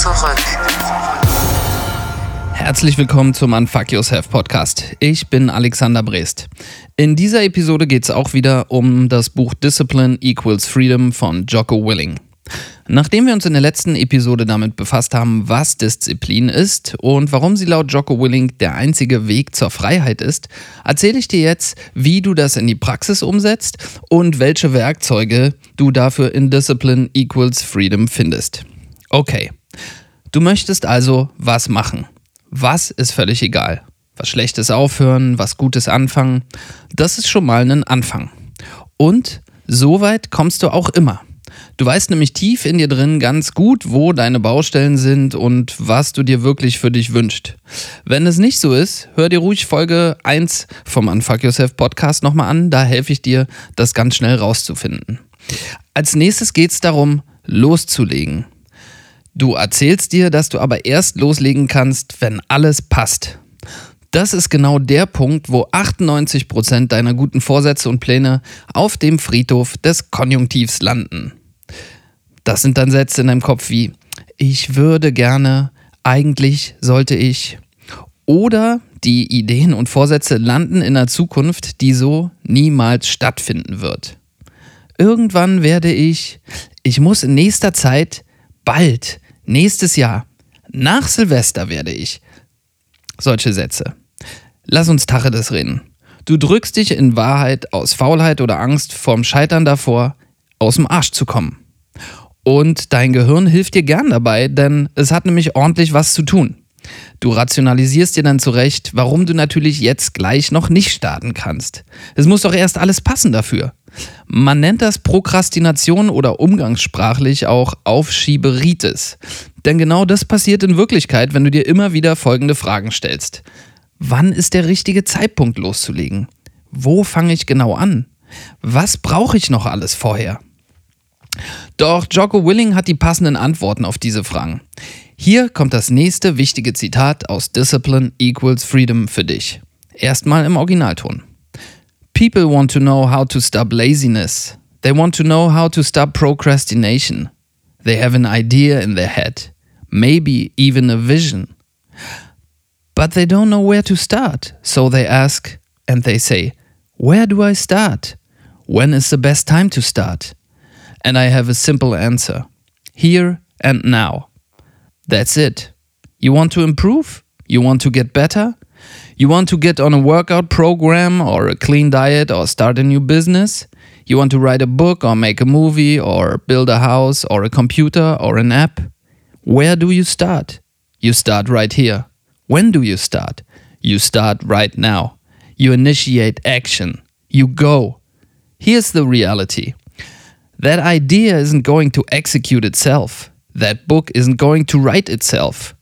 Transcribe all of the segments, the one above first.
zurück. Herzlich willkommen zum Unfuck Yourself Podcast. Ich bin Alexander Brest. In dieser Episode geht es auch wieder um das Buch Discipline Equals Freedom von Jocko Willing. Nachdem wir uns in der letzten Episode damit befasst haben, was Disziplin ist und warum sie laut Jocko Willing der einzige Weg zur Freiheit ist, erzähle ich dir jetzt, wie du das in die Praxis umsetzt und welche Werkzeuge du dafür in Discipline Equals Freedom findest. Okay, du möchtest also was machen. Was ist völlig egal. Was Schlechtes aufhören, was Gutes anfangen, das ist schon mal ein Anfang. Und so weit kommst du auch immer. Du weißt nämlich tief in dir drin ganz gut, wo deine Baustellen sind und was du dir wirklich für dich wünschst. Wenn es nicht so ist, hör dir ruhig Folge 1 vom Unfuck Yourself Podcast nochmal an, da helfe ich dir, das ganz schnell rauszufinden. Als nächstes geht es darum, loszulegen. Du erzählst dir, dass du aber erst loslegen kannst, wenn alles passt. Das ist genau der Punkt, wo 98% deiner guten Vorsätze und Pläne auf dem Friedhof des Konjunktivs landen. Das sind dann Sätze in deinem Kopf wie, ich würde gerne, eigentlich sollte ich. Oder die Ideen und Vorsätze landen in einer Zukunft, die so niemals stattfinden wird. Irgendwann werde ich, ich muss in nächster Zeit, bald, nächstes Jahr, nach Silvester werde ich. Solche Sätze. Lass uns Tacheles reden. Du drückst dich in Wahrheit aus Faulheit oder Angst vorm Scheitern davor, aus dem Arsch zu kommen. Und dein Gehirn hilft dir gern dabei, denn es hat nämlich ordentlich was zu tun. Du rationalisierst dir dann zurecht, warum du natürlich jetzt gleich noch nicht starten kannst. Es muss doch erst alles passen dafür. Man nennt das Prokrastination oder umgangssprachlich auch Aufschieberitis. Denn genau das passiert in Wirklichkeit, wenn du dir immer wieder folgende Fragen stellst. Wann ist der richtige Zeitpunkt loszulegen? Wo fange ich genau an? Was brauche ich noch alles vorher? Doch Jocko Willing hat die passenden Antworten auf diese Fragen. Hier kommt das nächste wichtige Zitat aus Discipline Equals Freedom für dich. Erstmal im Originalton. People want to know how to stop laziness. They want to know how to stop procrastination. They have an idea in their head, maybe even a vision. But they don't know where to start, so they ask and they say, Where do I start? When is the best time to start? And I have a simple answer here and now. That's it. You want to improve? You want to get better? You want to get on a workout program or a clean diet or start a new business? You want to write a book or make a movie or build a house or a computer or an app? Where do you start? You start right here. When do you start? You start right now. You initiate action. You go. Here's the reality that idea isn't going to execute itself. That book isn't going to write itself.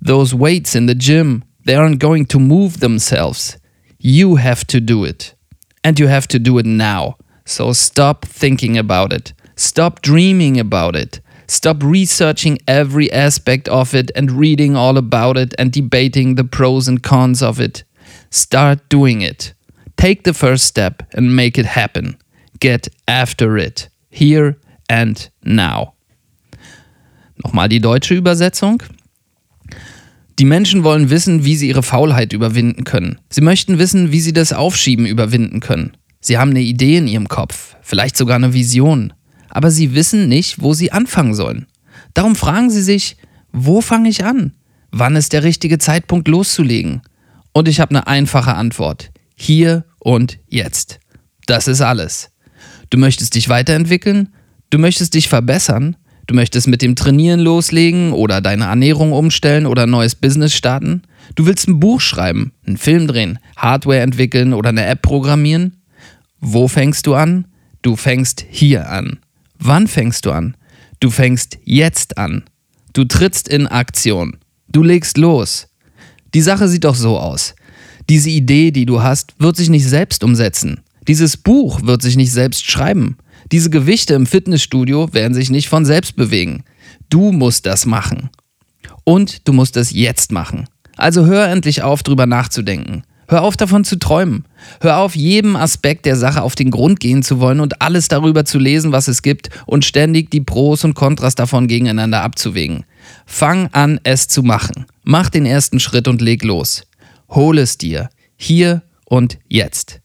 Those weights in the gym, they aren't going to move themselves. You have to do it. And you have to do it now. So stop thinking about it. Stop dreaming about it. Stop researching every aspect of it and reading all about it and debating the pros and cons of it. Start doing it. Take the first step and make it happen. Get after it. Here and Now. Nochmal die deutsche Übersetzung. Die Menschen wollen wissen, wie sie ihre Faulheit überwinden können. Sie möchten wissen, wie sie das Aufschieben überwinden können. Sie haben eine Idee in ihrem Kopf, vielleicht sogar eine Vision, aber sie wissen nicht, wo sie anfangen sollen. Darum fragen sie sich, wo fange ich an? Wann ist der richtige Zeitpunkt loszulegen? Und ich habe eine einfache Antwort. Hier und jetzt. Das ist alles. Du möchtest dich weiterentwickeln, du möchtest dich verbessern, du möchtest mit dem Trainieren loslegen oder deine Ernährung umstellen oder ein neues Business starten, du willst ein Buch schreiben, einen Film drehen, Hardware entwickeln oder eine App programmieren. Wo fängst du an? Du fängst hier an. Wann fängst du an? Du fängst jetzt an. Du trittst in Aktion. Du legst los. Die Sache sieht doch so aus. Diese Idee, die du hast, wird sich nicht selbst umsetzen. Dieses Buch wird sich nicht selbst schreiben. Diese Gewichte im Fitnessstudio werden sich nicht von selbst bewegen. Du musst das machen. Und du musst es jetzt machen. Also hör endlich auf, drüber nachzudenken. Hör auf davon zu träumen. Hör auf, jedem Aspekt der Sache auf den Grund gehen zu wollen und alles darüber zu lesen, was es gibt und ständig die Pros und Kontras davon gegeneinander abzuwägen. Fang an, es zu machen. Mach den ersten Schritt und leg los. Hol es dir. Hier und jetzt.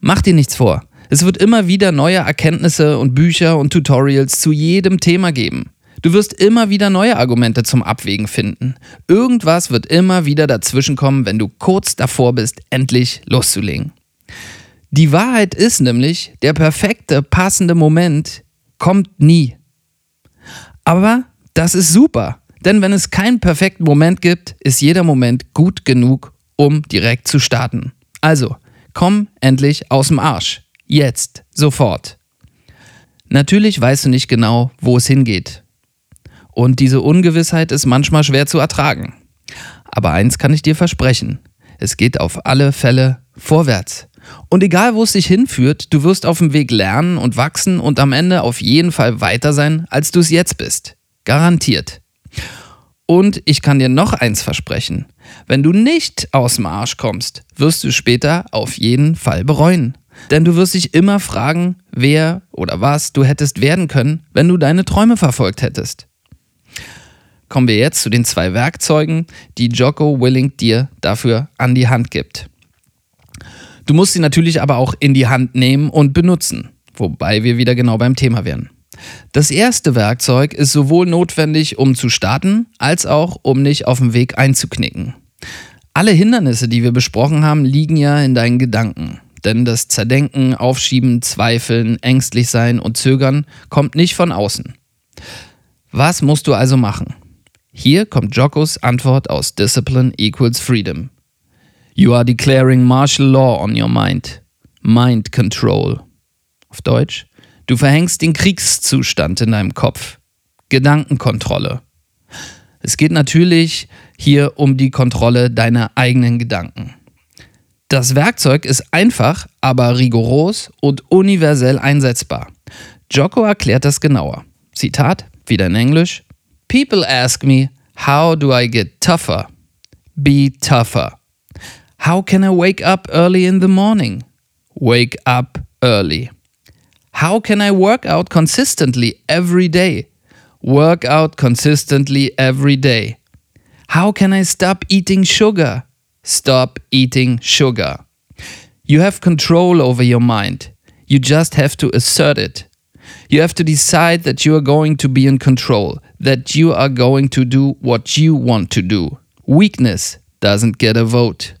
Mach dir nichts vor. Es wird immer wieder neue Erkenntnisse und Bücher und Tutorials zu jedem Thema geben. Du wirst immer wieder neue Argumente zum Abwägen finden. Irgendwas wird immer wieder dazwischenkommen, wenn du kurz davor bist, endlich loszulegen. Die Wahrheit ist nämlich, der perfekte, passende Moment kommt nie. Aber das ist super, denn wenn es keinen perfekten Moment gibt, ist jeder Moment gut genug, um direkt zu starten. Also, komm endlich aus dem Arsch. Jetzt, sofort. Natürlich weißt du nicht genau, wo es hingeht. Und diese Ungewissheit ist manchmal schwer zu ertragen. Aber eins kann ich dir versprechen, es geht auf alle Fälle vorwärts. Und egal wo es dich hinführt, du wirst auf dem Weg lernen und wachsen und am Ende auf jeden Fall weiter sein, als du es jetzt bist. Garantiert. Und ich kann dir noch eins versprechen. Wenn du nicht aus dem Arsch kommst, wirst du später auf jeden Fall bereuen. Denn du wirst dich immer fragen, wer oder was du hättest werden können, wenn du deine Träume verfolgt hättest kommen wir jetzt zu den zwei Werkzeugen, die Jocko Willing dir dafür an die Hand gibt. Du musst sie natürlich aber auch in die Hand nehmen und benutzen, wobei wir wieder genau beim Thema wären. Das erste Werkzeug ist sowohl notwendig, um zu starten, als auch, um nicht auf dem Weg einzuknicken. Alle Hindernisse, die wir besprochen haben, liegen ja in deinen Gedanken. Denn das Zerdenken, Aufschieben, Zweifeln, ängstlich sein und Zögern kommt nicht von außen. Was musst du also machen? Hier kommt Jokos Antwort aus Discipline equals Freedom. You are declaring martial law on your mind. Mind control. Auf Deutsch. Du verhängst den Kriegszustand in deinem Kopf. Gedankenkontrolle. Es geht natürlich hier um die Kontrolle deiner eigenen Gedanken. Das Werkzeug ist einfach, aber rigoros und universell einsetzbar. Jocko erklärt das genauer. Zitat, wieder in Englisch. People ask me, how do I get tougher? Be tougher. How can I wake up early in the morning? Wake up early. How can I work out consistently every day? Work out consistently every day. How can I stop eating sugar? Stop eating sugar. You have control over your mind. You just have to assert it. You have to decide that you are going to be in control, that you are going to do what you want to do. Weakness doesn't get a vote.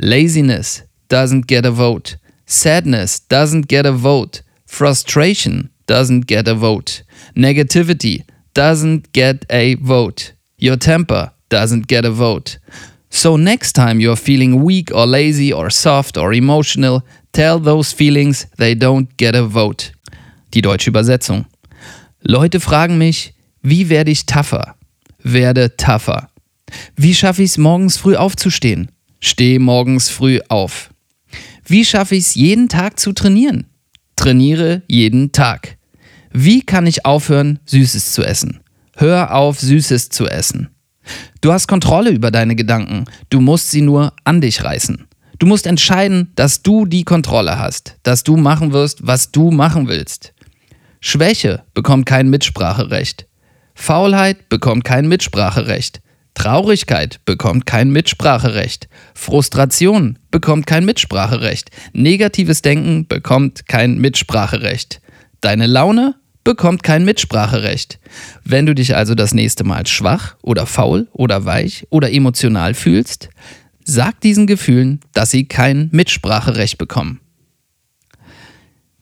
Laziness doesn't get a vote. Sadness doesn't get a vote. Frustration doesn't get a vote. Negativity doesn't get a vote. Your temper doesn't get a vote. So, next time you're feeling weak or lazy or soft or emotional, tell those feelings they don't get a vote. Die deutsche Übersetzung. Leute fragen mich, wie werde ich tougher? Werde tougher. Wie schaffe ich es morgens früh aufzustehen? Steh morgens früh auf. Wie schaffe ich es jeden Tag zu trainieren? Trainiere jeden Tag. Wie kann ich aufhören, Süßes zu essen? Hör auf, Süßes zu essen. Du hast Kontrolle über deine Gedanken, du musst sie nur an dich reißen. Du musst entscheiden, dass du die Kontrolle hast, dass du machen wirst, was du machen willst. Schwäche bekommt kein Mitspracherecht. Faulheit bekommt kein Mitspracherecht. Traurigkeit bekommt kein Mitspracherecht. Frustration bekommt kein Mitspracherecht. Negatives Denken bekommt kein Mitspracherecht. Deine Laune bekommt kein Mitspracherecht. Wenn du dich also das nächste Mal schwach oder faul oder weich oder emotional fühlst, sag diesen Gefühlen, dass sie kein Mitspracherecht bekommen.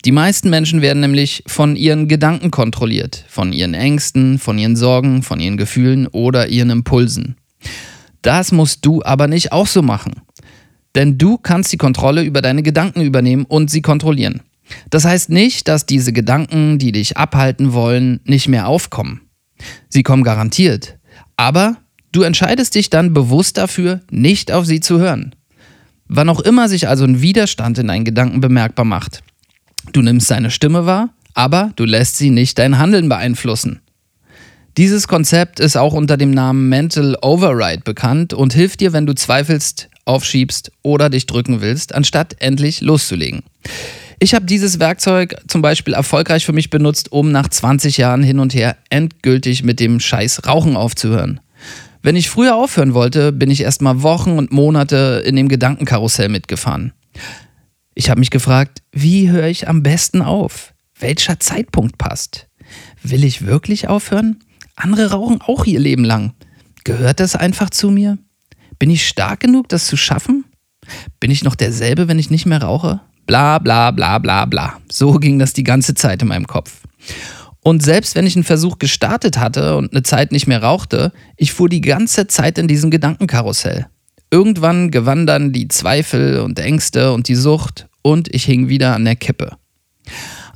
Die meisten Menschen werden nämlich von ihren Gedanken kontrolliert, von ihren Ängsten, von ihren Sorgen, von ihren Gefühlen oder ihren Impulsen. Das musst du aber nicht auch so machen. Denn du kannst die Kontrolle über deine Gedanken übernehmen und sie kontrollieren. Das heißt nicht, dass diese Gedanken, die dich abhalten wollen, nicht mehr aufkommen. Sie kommen garantiert. Aber du entscheidest dich dann bewusst dafür, nicht auf sie zu hören. Wann auch immer sich also ein Widerstand in deinen Gedanken bemerkbar macht, Du nimmst seine Stimme wahr, aber du lässt sie nicht dein Handeln beeinflussen. Dieses Konzept ist auch unter dem Namen Mental Override bekannt und hilft dir, wenn du zweifelst, aufschiebst oder dich drücken willst, anstatt endlich loszulegen. Ich habe dieses Werkzeug zum Beispiel erfolgreich für mich benutzt, um nach 20 Jahren hin und her endgültig mit dem Scheiß Rauchen aufzuhören. Wenn ich früher aufhören wollte, bin ich erst mal Wochen und Monate in dem Gedankenkarussell mitgefahren. Ich habe mich gefragt, wie höre ich am besten auf? Welcher Zeitpunkt passt? Will ich wirklich aufhören? Andere rauchen auch ihr Leben lang. Gehört das einfach zu mir? Bin ich stark genug, das zu schaffen? Bin ich noch derselbe, wenn ich nicht mehr rauche? Bla bla bla bla bla. So ging das die ganze Zeit in meinem Kopf. Und selbst wenn ich einen Versuch gestartet hatte und eine Zeit nicht mehr rauchte, ich fuhr die ganze Zeit in diesem Gedankenkarussell. Irgendwann gewann dann die Zweifel und Ängste und die Sucht und ich hing wieder an der Kippe.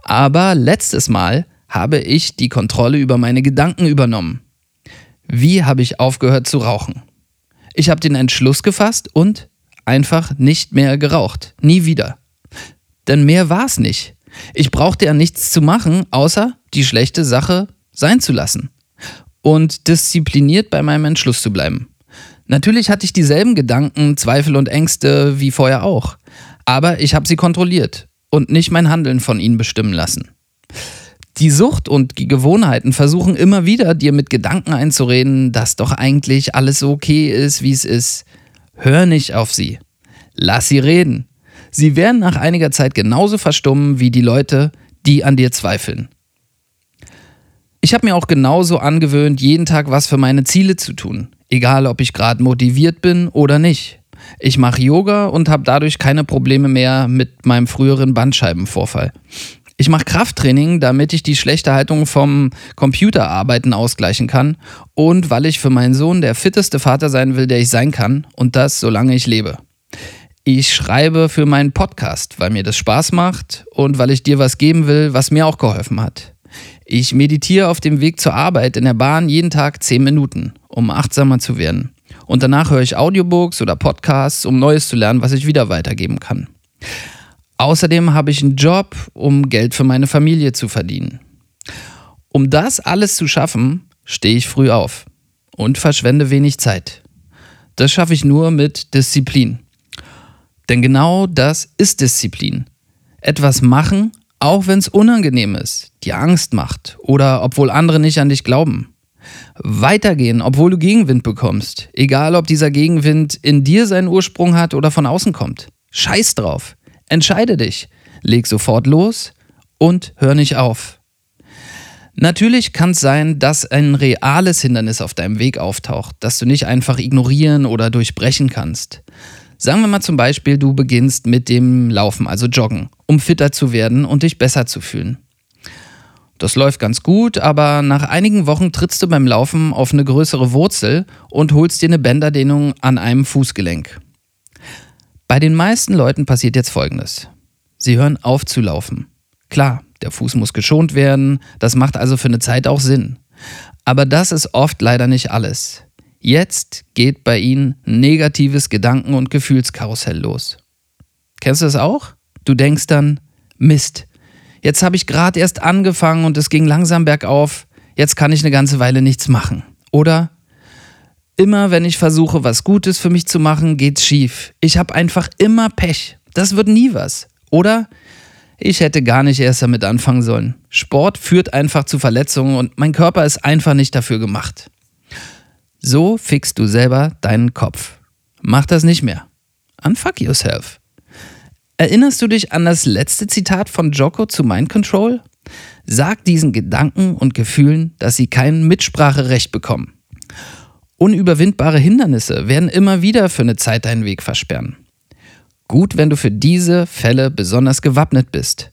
Aber letztes Mal habe ich die Kontrolle über meine Gedanken übernommen. Wie habe ich aufgehört zu rauchen? Ich habe den Entschluss gefasst und einfach nicht mehr geraucht. Nie wieder. Denn mehr war es nicht. Ich brauchte ja nichts zu machen, außer die schlechte Sache sein zu lassen. Und diszipliniert bei meinem Entschluss zu bleiben. Natürlich hatte ich dieselben Gedanken, Zweifel und Ängste wie vorher auch. Aber ich habe sie kontrolliert und nicht mein Handeln von ihnen bestimmen lassen. Die Sucht und die Gewohnheiten versuchen immer wieder, dir mit Gedanken einzureden, dass doch eigentlich alles okay ist, wie es ist. Hör nicht auf sie. Lass sie reden. Sie werden nach einiger Zeit genauso verstummen wie die Leute, die an dir zweifeln. Ich habe mir auch genauso angewöhnt, jeden Tag was für meine Ziele zu tun, egal ob ich gerade motiviert bin oder nicht. Ich mache Yoga und habe dadurch keine Probleme mehr mit meinem früheren Bandscheibenvorfall. Ich mache Krafttraining, damit ich die schlechte Haltung vom Computerarbeiten ausgleichen kann und weil ich für meinen Sohn der fitteste Vater sein will, der ich sein kann und das solange ich lebe. Ich schreibe für meinen Podcast, weil mir das Spaß macht und weil ich dir was geben will, was mir auch geholfen hat. Ich meditiere auf dem Weg zur Arbeit in der Bahn jeden Tag 10 Minuten, um achtsamer zu werden. Und danach höre ich Audiobooks oder Podcasts, um Neues zu lernen, was ich wieder weitergeben kann. Außerdem habe ich einen Job, um Geld für meine Familie zu verdienen. Um das alles zu schaffen, stehe ich früh auf und verschwende wenig Zeit. Das schaffe ich nur mit Disziplin. Denn genau das ist Disziplin. Etwas machen, auch wenn es unangenehm ist, dir Angst macht oder obwohl andere nicht an dich glauben. Weitergehen, obwohl du Gegenwind bekommst, egal ob dieser Gegenwind in dir seinen Ursprung hat oder von außen kommt. Scheiß drauf. Entscheide dich. Leg sofort los und hör nicht auf. Natürlich kann es sein, dass ein reales Hindernis auf deinem Weg auftaucht, das du nicht einfach ignorieren oder durchbrechen kannst. Sagen wir mal zum Beispiel, du beginnst mit dem Laufen, also Joggen, um fitter zu werden und dich besser zu fühlen. Das läuft ganz gut, aber nach einigen Wochen trittst du beim Laufen auf eine größere Wurzel und holst dir eine Bänderdehnung an einem Fußgelenk. Bei den meisten Leuten passiert jetzt Folgendes. Sie hören auf zu laufen. Klar, der Fuß muss geschont werden, das macht also für eine Zeit auch Sinn. Aber das ist oft leider nicht alles. Jetzt geht bei ihnen negatives Gedanken- und Gefühlskarussell los. Kennst du das auch? Du denkst dann, Mist, jetzt habe ich gerade erst angefangen und es ging langsam bergauf, jetzt kann ich eine ganze Weile nichts machen. Oder immer wenn ich versuche, was Gutes für mich zu machen, geht's schief. Ich habe einfach immer Pech. Das wird nie was. Oder ich hätte gar nicht erst damit anfangen sollen. Sport führt einfach zu Verletzungen und mein Körper ist einfach nicht dafür gemacht. So fixst du selber deinen Kopf. Mach das nicht mehr. Unfuck yourself. Erinnerst du dich an das letzte Zitat von Joko zu Mind Control? Sag diesen Gedanken und Gefühlen, dass sie kein Mitspracherecht bekommen. Unüberwindbare Hindernisse werden immer wieder für eine Zeit deinen Weg versperren. Gut, wenn du für diese Fälle besonders gewappnet bist.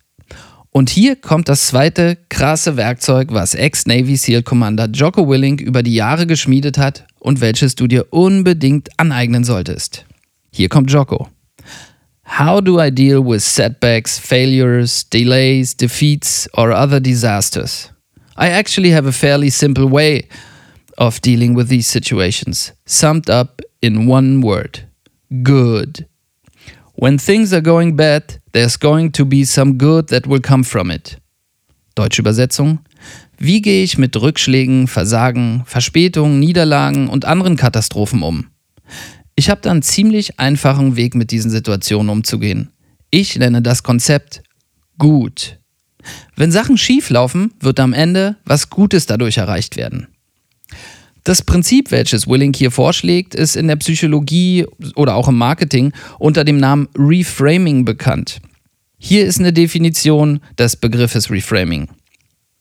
Und hier kommt das zweite krasse Werkzeug, was Ex-Navy SEAL Commander Jocko Willing über die Jahre geschmiedet hat und welches du dir unbedingt aneignen solltest. Hier kommt Jocko. How do I deal with setbacks, failures, delays, defeats or other disasters? I actually have a fairly simple way of dealing with these situations, summed up in one word. Good. When things are going bad, there's going to be some good that will come from it. Deutsche Übersetzung. Wie gehe ich mit Rückschlägen, Versagen, Verspätungen, Niederlagen und anderen Katastrophen um? Ich habe da einen ziemlich einfachen Weg mit diesen Situationen umzugehen. Ich nenne das Konzept gut. Wenn Sachen schief laufen, wird am Ende was Gutes dadurch erreicht werden. Das Prinzip, welches Willing hier vorschlägt, ist in der Psychologie oder auch im Marketing unter dem Namen Reframing bekannt. Hier ist eine Definition des Begriffes Reframing.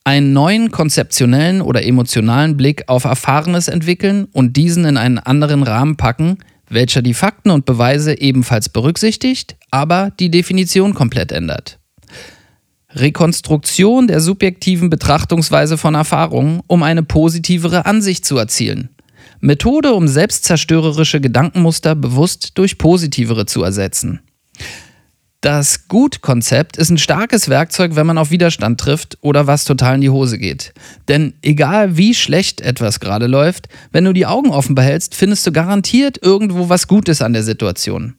Einen neuen konzeptionellen oder emotionalen Blick auf Erfahrenes entwickeln und diesen in einen anderen Rahmen packen, welcher die Fakten und Beweise ebenfalls berücksichtigt, aber die Definition komplett ändert. Rekonstruktion der subjektiven Betrachtungsweise von Erfahrungen, um eine positivere Ansicht zu erzielen. Methode, um selbstzerstörerische Gedankenmuster bewusst durch positivere zu ersetzen. Das Gut-Konzept ist ein starkes Werkzeug, wenn man auf Widerstand trifft oder was total in die Hose geht. Denn egal wie schlecht etwas gerade läuft, wenn du die Augen offen behältst, findest du garantiert irgendwo was Gutes an der Situation.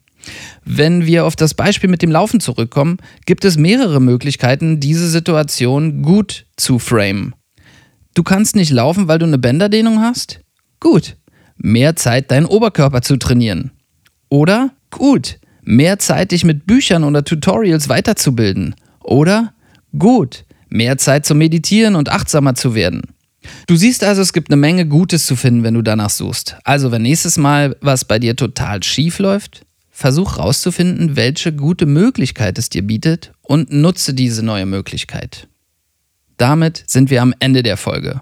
Wenn wir auf das Beispiel mit dem Laufen zurückkommen, gibt es mehrere Möglichkeiten, diese Situation gut zu framen. Du kannst nicht laufen, weil du eine Bänderdehnung hast? Gut. Mehr Zeit, deinen Oberkörper zu trainieren. Oder? Gut. Mehr Zeit, dich mit Büchern oder Tutorials weiterzubilden. Oder? Gut. Mehr Zeit zu meditieren und achtsamer zu werden. Du siehst also, es gibt eine Menge Gutes zu finden, wenn du danach suchst. Also, wenn nächstes Mal was bei dir total schief läuft, Versuch herauszufinden, welche gute Möglichkeit es dir bietet und nutze diese neue Möglichkeit. Damit sind wir am Ende der Folge.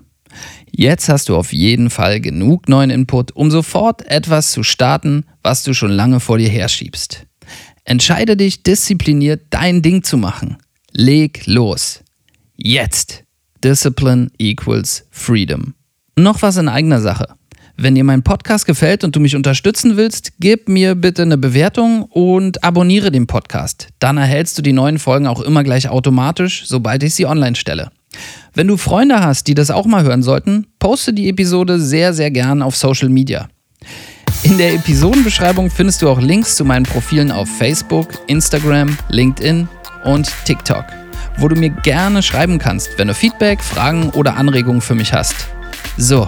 Jetzt hast du auf jeden Fall genug neuen Input, um sofort etwas zu starten, was du schon lange vor dir herschiebst. Entscheide dich diszipliniert, dein Ding zu machen. Leg los. Jetzt. Discipline equals Freedom. Noch was in eigener Sache. Wenn dir mein Podcast gefällt und du mich unterstützen willst, gib mir bitte eine Bewertung und abonniere den Podcast. Dann erhältst du die neuen Folgen auch immer gleich automatisch, sobald ich sie online stelle. Wenn du Freunde hast, die das auch mal hören sollten, poste die Episode sehr, sehr gern auf Social Media. In der Episodenbeschreibung findest du auch Links zu meinen Profilen auf Facebook, Instagram, LinkedIn und TikTok, wo du mir gerne schreiben kannst, wenn du Feedback, Fragen oder Anregungen für mich hast. So,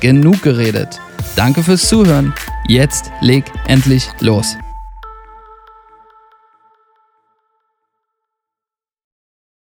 Genug geredet. Danke fürs Zuhören. Jetzt leg endlich los.